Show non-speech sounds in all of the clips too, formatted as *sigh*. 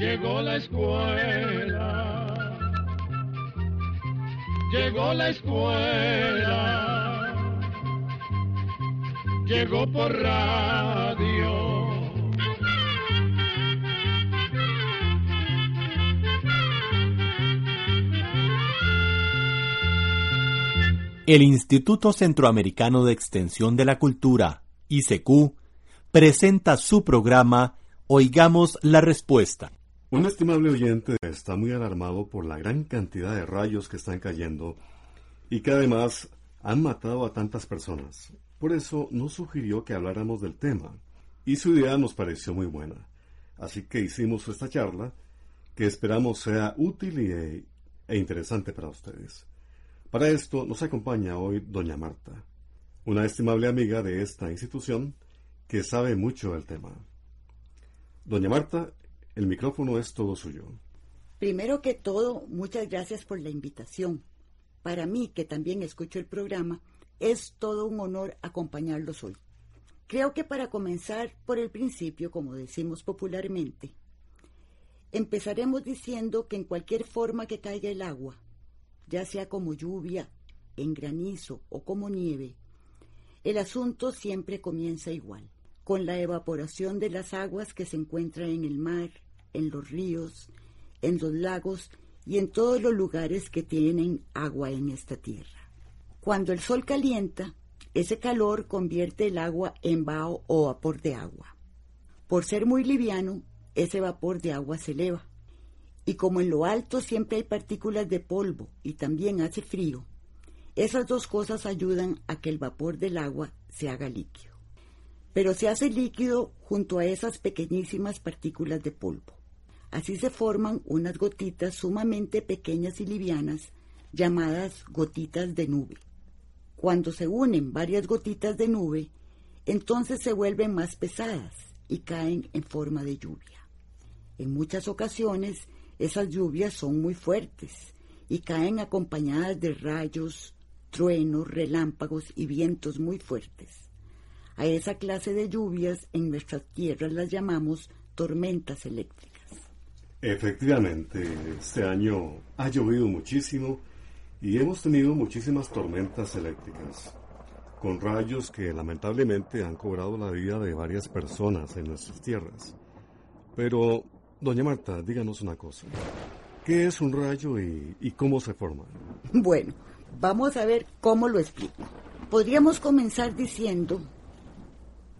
llegó la escuela, llegó la escuela, llegó por radio. El Instituto Centroamericano de Extensión de la Cultura, ICQ, presenta su programa Oigamos la Respuesta. Un estimable oyente está muy alarmado por la gran cantidad de rayos que están cayendo y que además han matado a tantas personas. Por eso nos sugirió que habláramos del tema y su idea nos pareció muy buena. Así que hicimos esta charla que esperamos sea útil e, e interesante para ustedes. Para esto nos acompaña hoy doña Marta, una estimable amiga de esta institución que sabe mucho del tema. Doña Marta, el micrófono es todo suyo. Primero que todo, muchas gracias por la invitación. Para mí, que también escucho el programa, es todo un honor acompañarlos hoy. Creo que para comenzar por el principio, como decimos popularmente, empezaremos diciendo que en cualquier forma que caiga el agua, ya sea como lluvia, en granizo o como nieve, el asunto siempre comienza igual, con la evaporación de las aguas que se encuentran en el mar, en los ríos, en los lagos y en todos los lugares que tienen agua en esta tierra. Cuando el sol calienta, ese calor convierte el agua en vaho o vapor de agua. Por ser muy liviano, ese vapor de agua se eleva. Y como en lo alto siempre hay partículas de polvo y también hace frío, esas dos cosas ayudan a que el vapor del agua se haga líquido. Pero se hace líquido junto a esas pequeñísimas partículas de polvo. Así se forman unas gotitas sumamente pequeñas y livianas llamadas gotitas de nube. Cuando se unen varias gotitas de nube, entonces se vuelven más pesadas y caen en forma de lluvia. En muchas ocasiones esas lluvias son muy fuertes y caen acompañadas de rayos, truenos, relámpagos y vientos muy fuertes. A esa clase de lluvias en nuestras tierras las llamamos tormentas eléctricas. Efectivamente, este año ha llovido muchísimo y hemos tenido muchísimas tormentas eléctricas, con rayos que lamentablemente han cobrado la vida de varias personas en nuestras tierras. Pero, doña Marta, díganos una cosa. ¿Qué es un rayo y, y cómo se forma? *laughs* Bueno, Vamos a ver cómo lo explico. Podríamos comenzar diciendo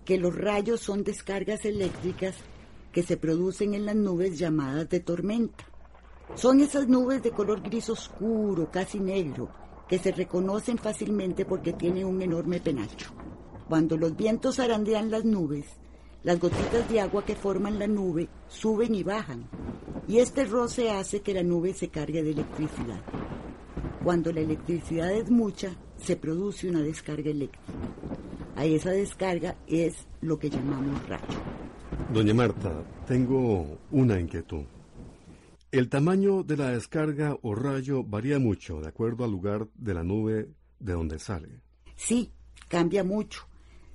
que los rayos son descargas eléctricas que se producen en las nubes llamadas de tormenta. Son esas nubes de color gris oscuro, casi negro, que se reconocen fácilmente porque tienen un enorme penacho. Cuando los vientos zarandean las nubes, las gotitas de agua que forman la nube suben y bajan, y este roce hace que la nube se cargue de electricidad. Cuando la electricidad es mucha, se produce una descarga eléctrica. A esa descarga es lo que llamamos rayo. Doña Marta, tengo una inquietud. El tamaño de la descarga o rayo varía mucho de acuerdo al lugar de la nube de donde sale. Sí, cambia mucho.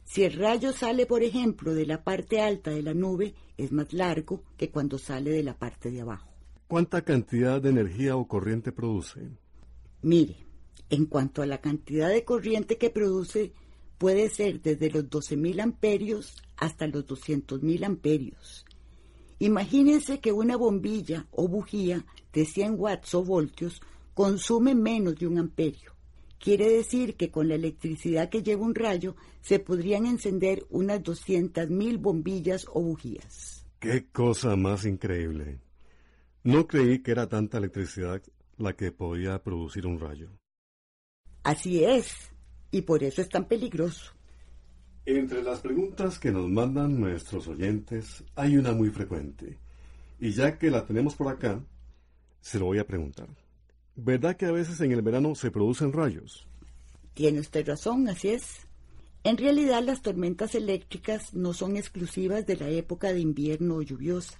Si el rayo sale, por ejemplo, de la parte alta de la nube, es más largo que cuando sale de la parte de abajo. ¿Cuánta cantidad de energía o corriente produce? Mire, en cuanto a la cantidad de corriente que produce, puede ser desde los 12.000 amperios hasta los 200.000 amperios. Imagínense que una bombilla o bujía de 100 watts o voltios consume menos de un amperio. Quiere decir que con la electricidad que lleva un rayo se podrían encender unas 200.000 bombillas o bujías. ¡Qué cosa más increíble! No creí que era tanta electricidad la que podía producir un rayo. Así es, y por eso es tan peligroso. Entre las preguntas que nos mandan nuestros oyentes hay una muy frecuente. Y ya que la tenemos por acá, se lo voy a preguntar. ¿Verdad que a veces en el verano se producen rayos? Tiene usted razón, así es. En realidad las tormentas eléctricas no son exclusivas de la época de invierno o lluviosa.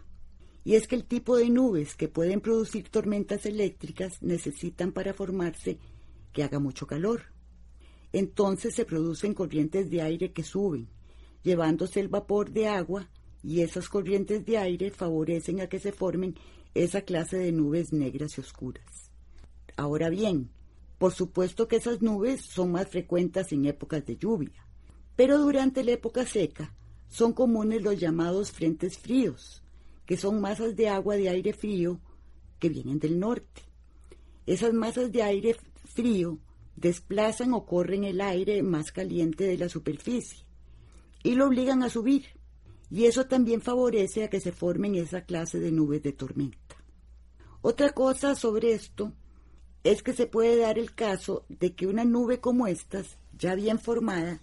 Y es que el tipo de nubes que pueden producir tormentas eléctricas necesitan para formarse que haga mucho calor. Entonces se producen corrientes de aire que suben, llevándose el vapor de agua y esas corrientes de aire favorecen a que se formen esa clase de nubes negras y oscuras. Ahora bien, por supuesto que esas nubes son más frecuentes en épocas de lluvia, pero durante la época seca son comunes los llamados frentes fríos, que son masas de agua de aire frío que vienen del norte. Esas masas de aire frío desplazan o corren el aire más caliente de la superficie y lo obligan a subir, y eso también favorece a que se formen esa clase de nubes de tormenta. Otra cosa sobre esto es que se puede dar el caso de que una nube como estas, ya bien formada,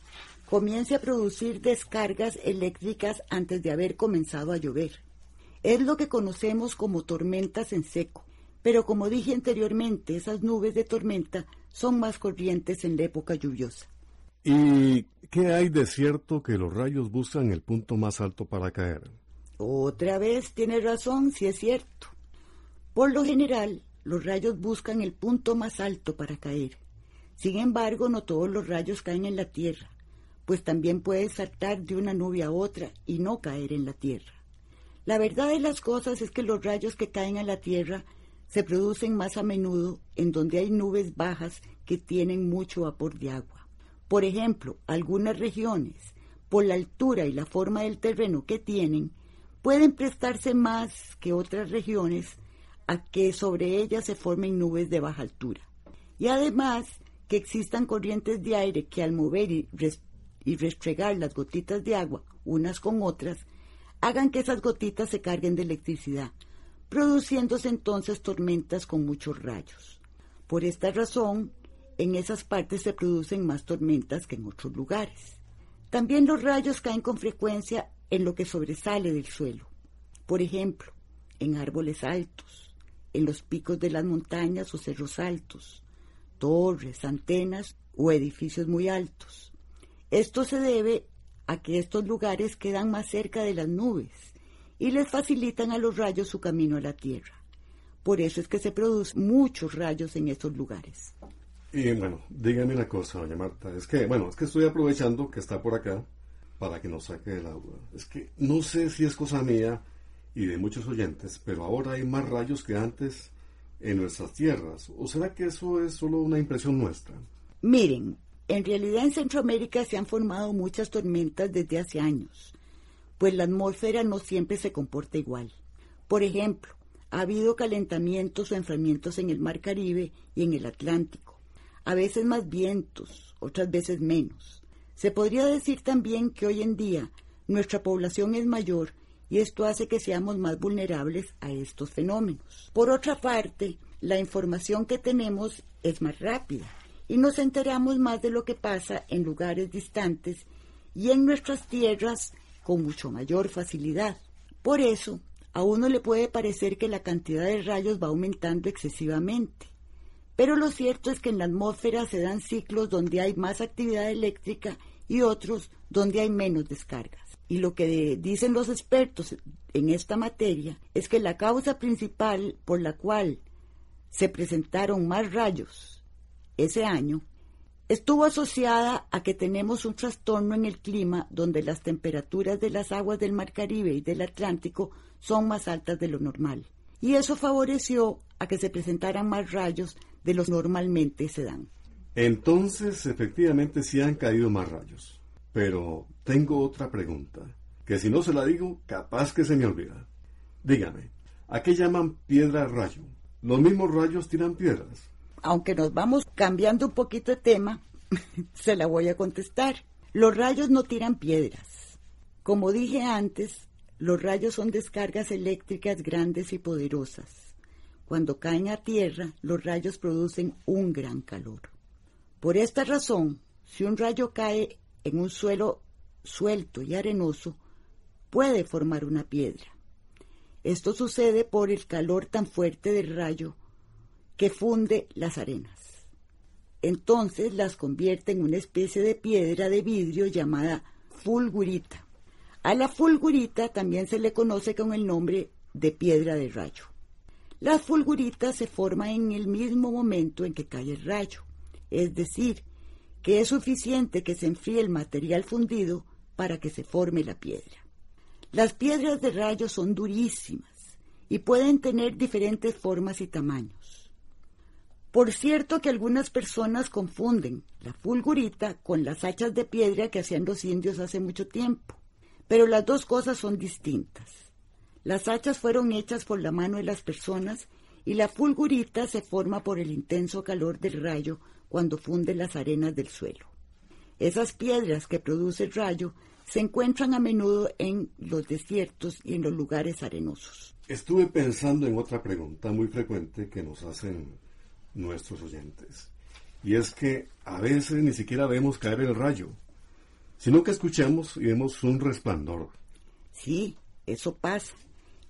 comience a producir descargas eléctricas antes de haber comenzado a llover. Es lo que conocemos como tormentas en seco, pero como dije anteriormente, esas nubes de tormenta son más corrientes en la época lluviosa. ¿Y qué hay de cierto que los rayos buscan el punto más alto para caer? Otra vez tiene razón, si es cierto. Por lo general, los rayos buscan el punto más alto para caer. Sin embargo, no todos los rayos caen en la Tierra, pues también puede saltar de una nube a otra y no caer en la Tierra. La verdad de las cosas es que los rayos que caen a la Tierra se producen más a menudo en donde hay nubes bajas que tienen mucho vapor de agua. Por ejemplo, algunas regiones, por la altura y la forma del terreno que tienen, pueden prestarse más que otras regiones a que sobre ellas se formen nubes de baja altura. Y además que existan corrientes de aire que al mover y, y restregar las gotitas de agua unas con otras, hagan que esas gotitas se carguen de electricidad, produciéndose entonces tormentas con muchos rayos. Por esta razón, en esas partes se producen más tormentas que en otros lugares. También los rayos caen con frecuencia en lo que sobresale del suelo. Por ejemplo, en árboles altos, en los picos de las montañas o cerros altos, torres, antenas o edificios muy altos. Esto se debe a que estos lugares quedan más cerca de las nubes y les facilitan a los rayos su camino a la Tierra. Por eso es que se producen muchos rayos en estos lugares. Y bueno, dígame una cosa, doña Marta. Es que, bueno, es que estoy aprovechando que está por acá para que nos saque el agua. Es que no sé si es cosa mía y de muchos oyentes, pero ahora hay más rayos que antes en nuestras tierras. ¿O será que eso es solo una impresión nuestra? Miren, en realidad en Centroamérica se han formado muchas tormentas desde hace años, pues la atmósfera no siempre se comporta igual. Por ejemplo, ha habido calentamientos o enfriamientos en el Mar Caribe y en el Atlántico, a veces más vientos, otras veces menos. Se podría decir también que hoy en día nuestra población es mayor y esto hace que seamos más vulnerables a estos fenómenos. Por otra parte, la información que tenemos es más rápida y nos enteramos más de lo que pasa en lugares distantes y en nuestras tierras con mucho mayor facilidad. Por eso, a uno le puede parecer que la cantidad de rayos va aumentando excesivamente. Pero lo cierto es que en la atmósfera se dan ciclos donde hay más actividad eléctrica y otros donde hay menos descargas. Y lo que dicen los expertos en esta materia es que la causa principal por la cual se presentaron más rayos ese año, estuvo asociada a que tenemos un trastorno en el clima donde las temperaturas de las aguas del Mar Caribe y del Atlántico son más altas de lo normal. Y eso favoreció a que se presentaran más rayos de los normalmente se dan. Entonces, efectivamente, sí han caído más rayos. Pero tengo otra pregunta, que si no se la digo, capaz que se me olvida. Dígame, ¿a qué llaman piedra rayo? ¿Los mismos rayos tiran piedras? Aunque nos vamos cambiando un poquito de tema, *laughs* se la voy a contestar. Los rayos no tiran piedras. Como dije antes, los rayos son descargas eléctricas grandes y poderosas. Cuando caen a tierra, los rayos producen un gran calor. Por esta razón, si un rayo cae en un suelo suelto y arenoso puede formar una piedra. Esto sucede por el calor tan fuerte del rayo que funde las arenas. Entonces las convierte en una especie de piedra de vidrio llamada fulgurita. A la fulgurita también se le conoce con el nombre de piedra de rayo. La fulgurita se forma en el mismo momento en que cae el rayo, es decir, que es suficiente que se enfríe el material fundido para que se forme la piedra. Las piedras de rayo son durísimas y pueden tener diferentes formas y tamaños. Por cierto que algunas personas confunden la fulgurita con las hachas de piedra que hacían los indios hace mucho tiempo, pero las dos cosas son distintas. Las hachas fueron hechas por la mano de las personas y la fulgurita se forma por el intenso calor del rayo cuando funde las arenas del suelo. Esas piedras que produce el rayo se encuentran a menudo en los desiertos y en los lugares arenosos. Estuve pensando en otra pregunta muy frecuente que nos hacen nuestros oyentes. Y es que a veces ni siquiera vemos caer el rayo, sino que escuchamos y vemos un resplandor. Sí, eso pasa.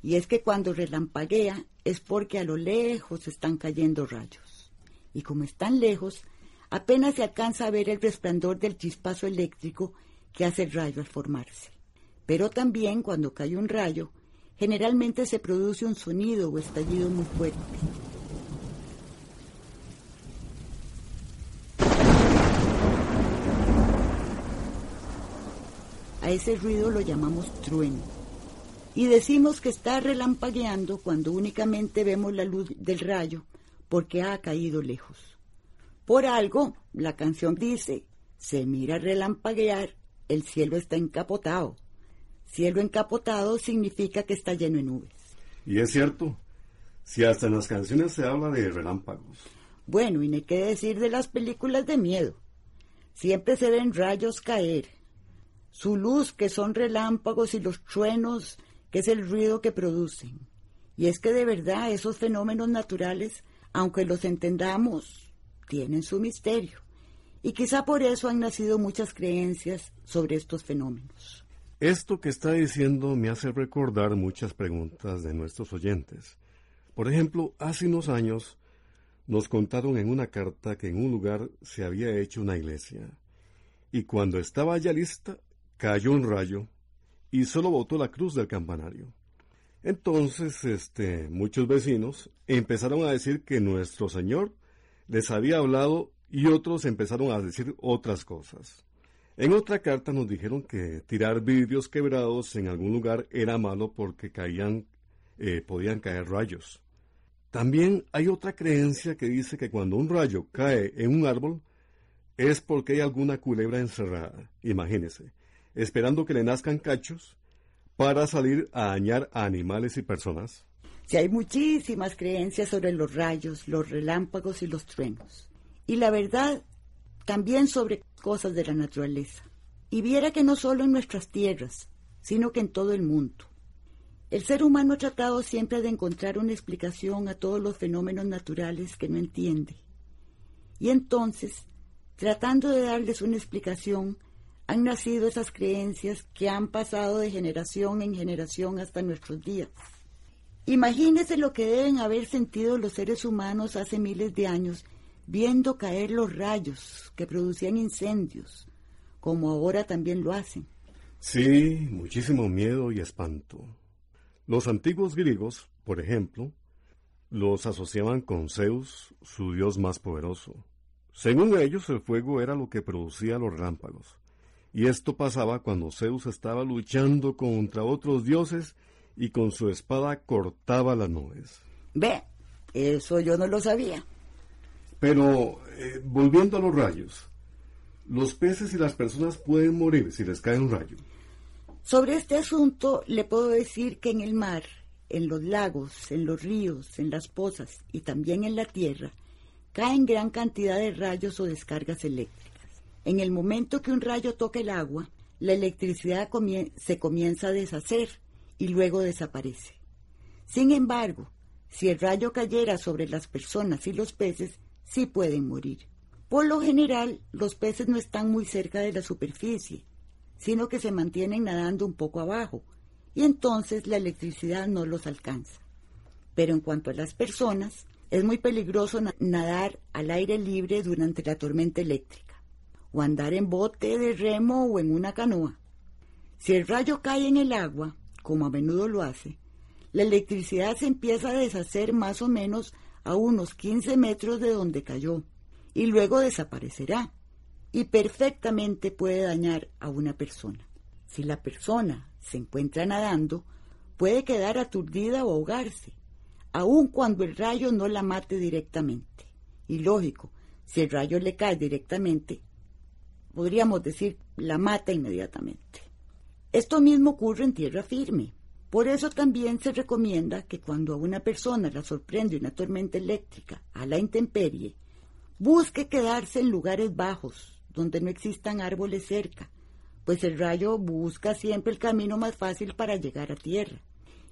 Y es que cuando relampaguea es porque a lo lejos están cayendo rayos. Y como están lejos, apenas se alcanza a ver el resplandor del chispazo eléctrico que hace el rayo al formarse. Pero también cuando cae un rayo, generalmente se produce un sonido o estallido muy fuerte. A ese ruido lo llamamos trueno. Y decimos que está relampagueando cuando únicamente vemos la luz del rayo porque ha caído lejos. Por algo, la canción dice, se mira relampaguear, el cielo está encapotado. Cielo encapotado significa que está lleno de nubes. Y es cierto, si hasta en las canciones se habla de relámpagos. Bueno, y no hay que decir de las películas de miedo. Siempre se ven rayos caer, su luz que son relámpagos y los truenos que es el ruido que producen. Y es que de verdad esos fenómenos naturales, aunque los entendamos, tienen su misterio. Y quizá por eso han nacido muchas creencias sobre estos fenómenos. Esto que está diciendo me hace recordar muchas preguntas de nuestros oyentes. Por ejemplo, hace unos años nos contaron en una carta que en un lugar se había hecho una iglesia. Y cuando estaba ya lista, cayó un rayo y solo botó la cruz del campanario. Entonces, este, muchos vecinos empezaron a decir que nuestro Señor les había hablado y otros empezaron a decir otras cosas. En otra carta nos dijeron que tirar vidrios quebrados en algún lugar era malo porque caían, eh, podían caer rayos. También hay otra creencia que dice que cuando un rayo cae en un árbol es porque hay alguna culebra encerrada. Imagínese esperando que le nazcan cachos para salir a dañar a animales y personas? Sí, hay muchísimas creencias sobre los rayos, los relámpagos y los truenos. Y la verdad, también sobre cosas de la naturaleza. Y viera que no solo en nuestras tierras, sino que en todo el mundo. El ser humano ha tratado siempre de encontrar una explicación a todos los fenómenos naturales que no entiende. Y entonces, tratando de darles una explicación, han nacido esas creencias que han pasado de generación en generación hasta nuestros días. Imagínese lo que deben haber sentido los seres humanos hace miles de años viendo caer los rayos que producían incendios, como ahora también lo hacen. Sí, muchísimo miedo y espanto. Los antiguos griegos, por ejemplo, los asociaban con Zeus, su dios más poderoso. Según ellos, el fuego era lo que producía los rámpagos. Y esto pasaba cuando Zeus estaba luchando contra otros dioses y con su espada cortaba las nubes. Ve, eso yo no lo sabía. Pero, eh, volviendo a los rayos, los peces y las personas pueden morir si les cae un rayo. Sobre este asunto le puedo decir que en el mar, en los lagos, en los ríos, en las pozas y también en la tierra, caen gran cantidad de rayos o descargas eléctricas. En el momento que un rayo toca el agua, la electricidad se comienza a deshacer y luego desaparece. Sin embargo, si el rayo cayera sobre las personas y los peces, sí pueden morir. Por lo general, los peces no están muy cerca de la superficie. sino que se mantienen nadando un poco abajo, y entonces la electricidad no los alcanza. Pero en cuanto a las personas, es muy peligroso nadar al aire libre durante la tormenta eléctrica, o andar en bote de remo o en una canoa. Si el rayo cae en el agua, como a menudo lo hace, la electricidad se empieza a deshacer más o menos a unos 15 metros de donde cayó y luego desaparecerá y perfectamente puede dañar a una persona. Si la persona se encuentra nadando, puede quedar aturdida o ahogarse, aun cuando el rayo no la mate directamente. Y lógico, si el rayo le cae directamente, podríamos decir, la mata inmediatamente. Esto mismo ocurre en tierra firme. Por eso también se recomienda que cuando a una persona la sorprende una tormenta eléctrica a la intemperie, busque quedarse en lugares bajos, donde no existan árboles cerca, pues el rayo busca siempre el camino más fácil para llegar a tierra.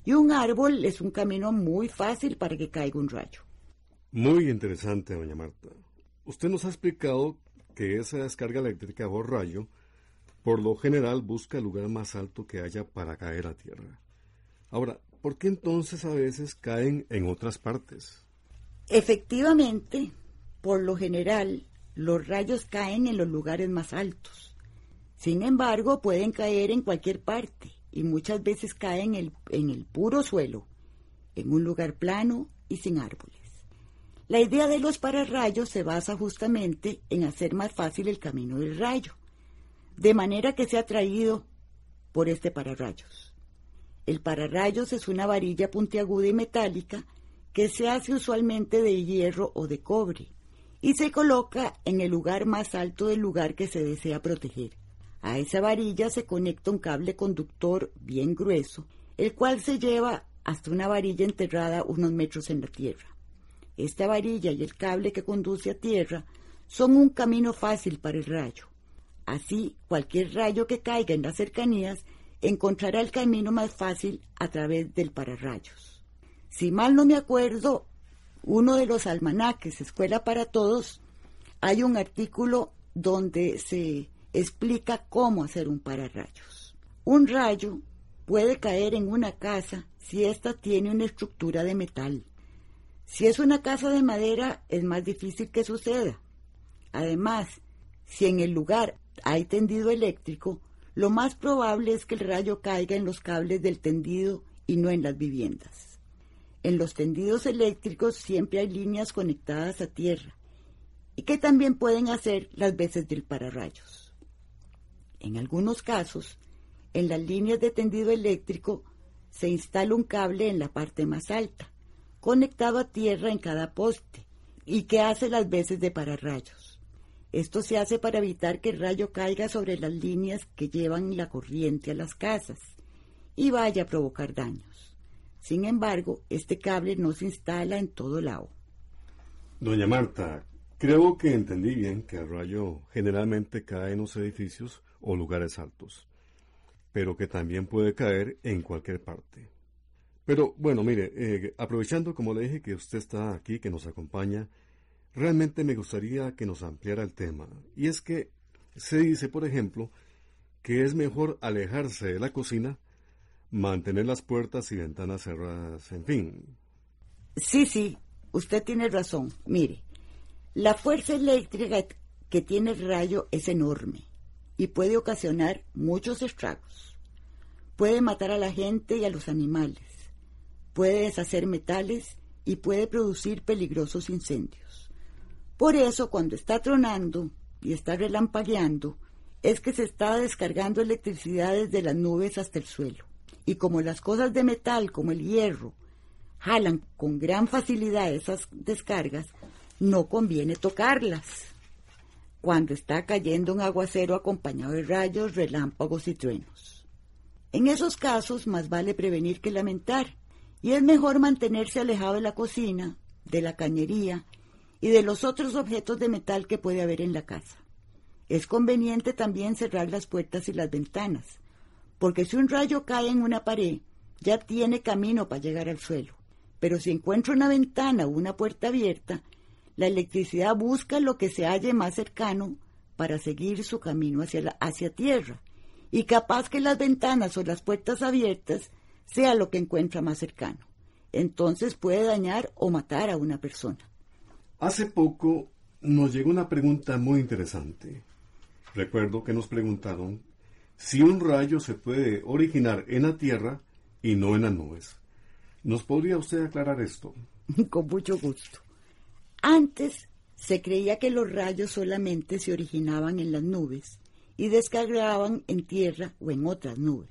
Y un árbol es un camino muy fácil para que caiga un rayo. Muy interesante, doña Marta. Usted nos ha explicado que esa descarga eléctrica o rayo, por lo general, busca el lugar más alto que haya para caer a tierra. Ahora, ¿por qué entonces a veces caen en otras partes? Efectivamente, por lo general, los rayos caen en los lugares más altos. Sin embargo, pueden caer en cualquier parte y muchas veces caen en el, en el puro suelo, en un lugar plano y sin árboles. La idea de los pararrayos se basa justamente en hacer más fácil el camino del rayo, de manera que sea atraído por este pararrayos. El pararrayos es una varilla puntiaguda y metálica que se hace usualmente de hierro o de cobre y se coloca en el lugar más alto del lugar que se desea proteger. A esa varilla se conecta un cable conductor bien grueso, el cual se lleva hasta una varilla enterrada unos metros en la tierra. Esta varilla y el cable que conduce a tierra son un camino fácil para el rayo. Así, cualquier rayo que caiga en las cercanías encontrará el camino más fácil a través del pararrayos. Si mal no me acuerdo, uno de los almanaques Escuela para Todos, hay un artículo donde se explica cómo hacer un pararrayos. Un rayo puede caer en una casa si ésta tiene una estructura de metal. Si es una casa de madera es más difícil que suceda. Además, si en el lugar hay tendido eléctrico, lo más probable es que el rayo caiga en los cables del tendido y no en las viviendas. En los tendidos eléctricos siempre hay líneas conectadas a tierra y que también pueden hacer las veces del pararrayos. En algunos casos, en las líneas de tendido eléctrico se instala un cable en la parte más alta, conectado a tierra en cada poste, y que hace las veces de pararrayos. Esto se hace para evitar que el rayo caiga sobre las líneas que llevan la corriente a las casas y vaya a provocar daños. Sin embargo, este cable no se instala en todo lado. Doña Marta, creo que entendí bien que el rayo generalmente cae en los edificios o lugares altos, pero que también puede caer en cualquier parte. Pero bueno, mire, eh, aprovechando como le dije que usted está aquí, que nos acompaña, realmente me gustaría que nos ampliara el tema. Y es que se dice, por ejemplo, que es mejor alejarse de la cocina, mantener las puertas y ventanas cerradas, en fin. Sí, sí, usted tiene razón. Mire, la fuerza eléctrica que tiene el rayo es enorme y puede ocasionar muchos estragos. Puede matar a la gente y a los animales, puede deshacer metales y puede producir peligrosos incendios. Por eso, cuando está tronando y está relampagueando, es que se está descargando electricidad desde las nubes hasta el suelo. Y como las cosas de metal, como el hierro, jalan con gran facilidad esas descargas, no conviene tocarlas cuando está cayendo un aguacero acompañado de rayos, relámpagos y truenos. En esos casos más vale prevenir que lamentar, y es mejor mantenerse alejado de la cocina, de la cañería y de los otros objetos de metal que puede haber en la casa. Es conveniente también cerrar las puertas y las ventanas, porque si un rayo cae en una pared, ya tiene camino para llegar al suelo. Pero si encuentra una ventana o una puerta abierta, la electricidad busca lo que se halle más cercano para seguir su camino hacia, hacia tierra y capaz que las ventanas o las puertas abiertas sea lo que encuentra más cercano. Entonces puede dañar o matar a una persona. Hace poco nos llegó una pregunta muy interesante. Recuerdo que nos preguntaron si un rayo se puede originar en la Tierra y no en las nubes. ¿Nos podría usted aclarar esto? *laughs* Con mucho gusto. Antes se creía que los rayos solamente se originaban en las nubes y descargaban en tierra o en otras nubes.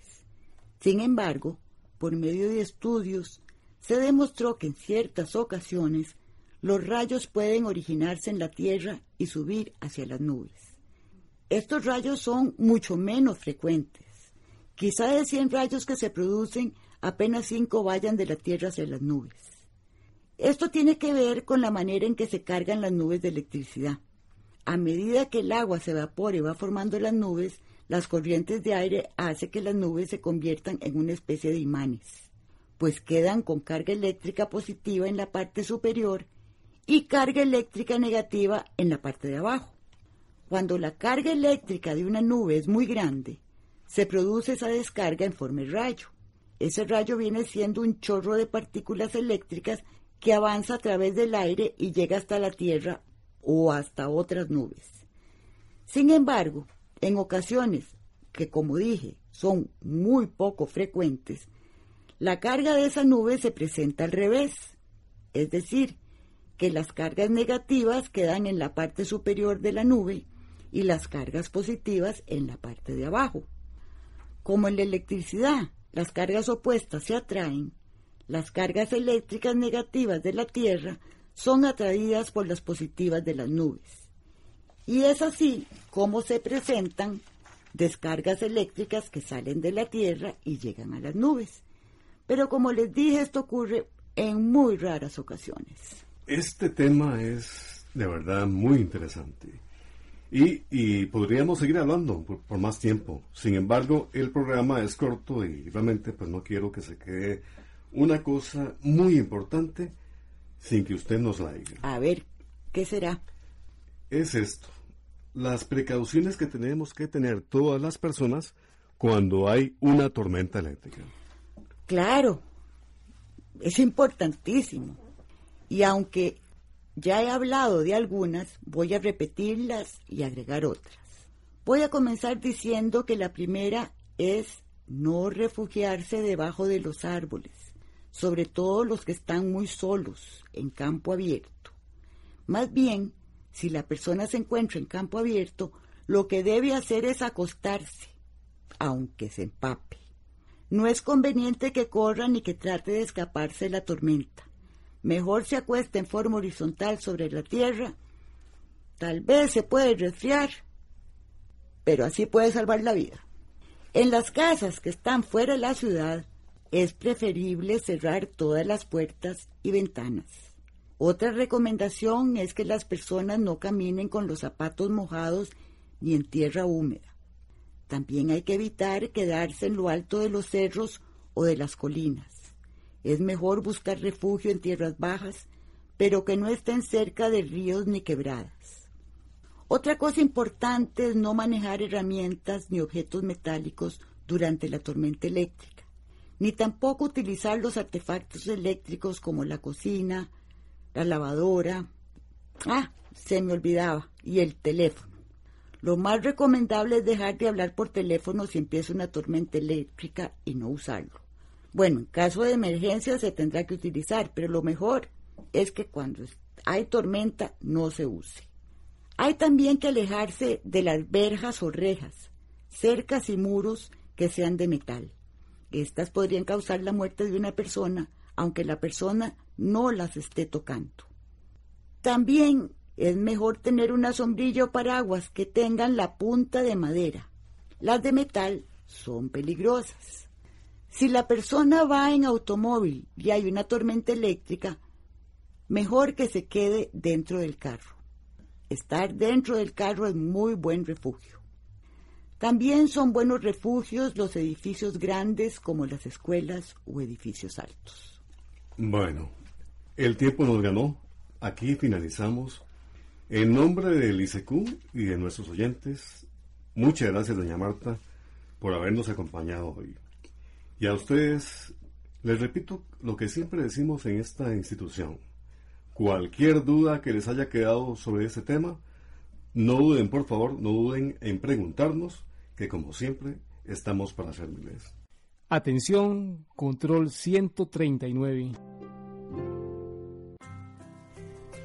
Sin embargo, por medio de estudios, se demostró que en ciertas ocasiones los rayos pueden originarse en la tierra y subir hacia las nubes. Estos rayos son mucho menos frecuentes. Quizá de 100 rayos que se producen, apenas 5 vayan de la Tierra hacia las nubes. Esto tiene que ver con la manera en que se cargan las nubes de electricidad. A medida que el agua se evapora y va formando las nubes, las corrientes de aire hacen que las nubes se conviertan en una especie de imanes, pues quedan con carga eléctrica positiva en la parte superior y carga eléctrica negativa en la parte de abajo. Cuando la carga eléctrica de una nube es muy grande, se produce esa descarga en forma de rayo. Ese rayo viene siendo un chorro de partículas eléctricas que avanza a través del aire y llega hasta la Tierra o hasta otras nubes. Sin embargo, en ocasiones, que como dije, son muy poco frecuentes, la carga de esa nube se presenta al revés, es decir, que las cargas negativas quedan en la parte superior de la nube y las cargas positivas en la parte de abajo. Como en la electricidad, las cargas opuestas se atraen, las cargas eléctricas negativas de la Tierra son atraídas por las positivas de las nubes. Y es así como se presentan descargas eléctricas que salen de la Tierra y llegan a las nubes. Pero como les dije, esto ocurre en muy raras ocasiones. Este tema es de verdad muy interesante. Y, podríamos seguir hablando por, más tiempo. Sin embargo, el programa es corto y realmente pues no quiero que se quede una cosa muy importante sin que usted nos la diga. A ver, ¿qué será? Es esto. Las precauciones que tenemos que tener todas las personas cuando hay una tormenta eléctrica. Claro, es importantísimo. Y aunque ya he hablado de algunas, voy a repetirlas y agregar otras. Voy a comenzar diciendo que la primera es no refugiarse debajo de los árboles, sobre todo los que están muy solos, en campo abierto. Más bien, si la persona se encuentra en campo abierto, lo que debe hacer es acostarse, aunque se empape. No es conveniente que corra ni que trate de escaparse de la tormenta. Mejor se acuesta en forma horizontal sobre la tierra. Tal vez se puede resfriar, pero así puede salvar la vida. En las casas que están fuera de la ciudad es preferible cerrar todas las puertas y ventanas. Otra recomendación es que las personas no caminen con los zapatos mojados ni en tierra húmeda. También hay que evitar quedarse en lo alto de los cerros o de las colinas. Es mejor buscar refugio en tierras bajas, pero que no estén cerca de ríos ni quebradas. Otra cosa importante es no manejar herramientas ni objetos metálicos durante la tormenta eléctrica, ni tampoco utilizar los artefactos eléctricos como la cocina, la lavadora. Ah, se me olvidaba, y el teléfono. Lo más recomendable es dejar de hablar por teléfono si empieza una tormenta eléctrica y no usarlo. Bueno, en caso de emergencia se tendrá que utilizar, pero lo mejor es que cuando hay tormenta no se use. Hay también que alejarse de las verjas o rejas, cercas y muros que sean de metal. Estas podrían causar la muerte de una persona, aunque la persona no las esté tocando. También es mejor tener una sombrilla o paraguas que tengan la punta de madera. Las de metal son peligrosas. Si la persona va en automóvil y hay una tormenta eléctrica, mejor que se quede dentro del carro. Estar dentro del carro es muy buen refugio. También son buenos refugios los edificios grandes como las escuelas o edificios altos. Bueno, el tiempo nos ganó. Aquí finalizamos. En nombre del ICQ y de nuestros oyentes, muchas gracias, doña Marta por habernos acompañado hoy. Y a ustedes les repito lo que siempre decimos en esta institución. Cualquier duda que les haya quedado sobre ese tema, no duden, por favor, no duden en preguntarnos, que como siempre estamos para servirles. Atención, control 139.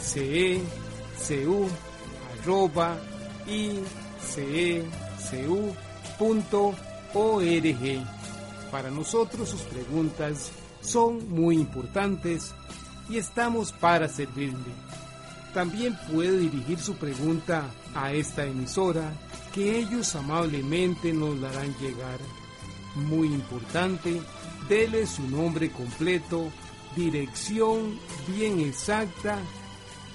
icecu arroba icecu.org. Para nosotros sus preguntas son muy importantes y estamos para servirle. También puede dirigir su pregunta a esta emisora que ellos amablemente nos la harán llegar. Muy importante, dele su nombre completo, dirección bien exacta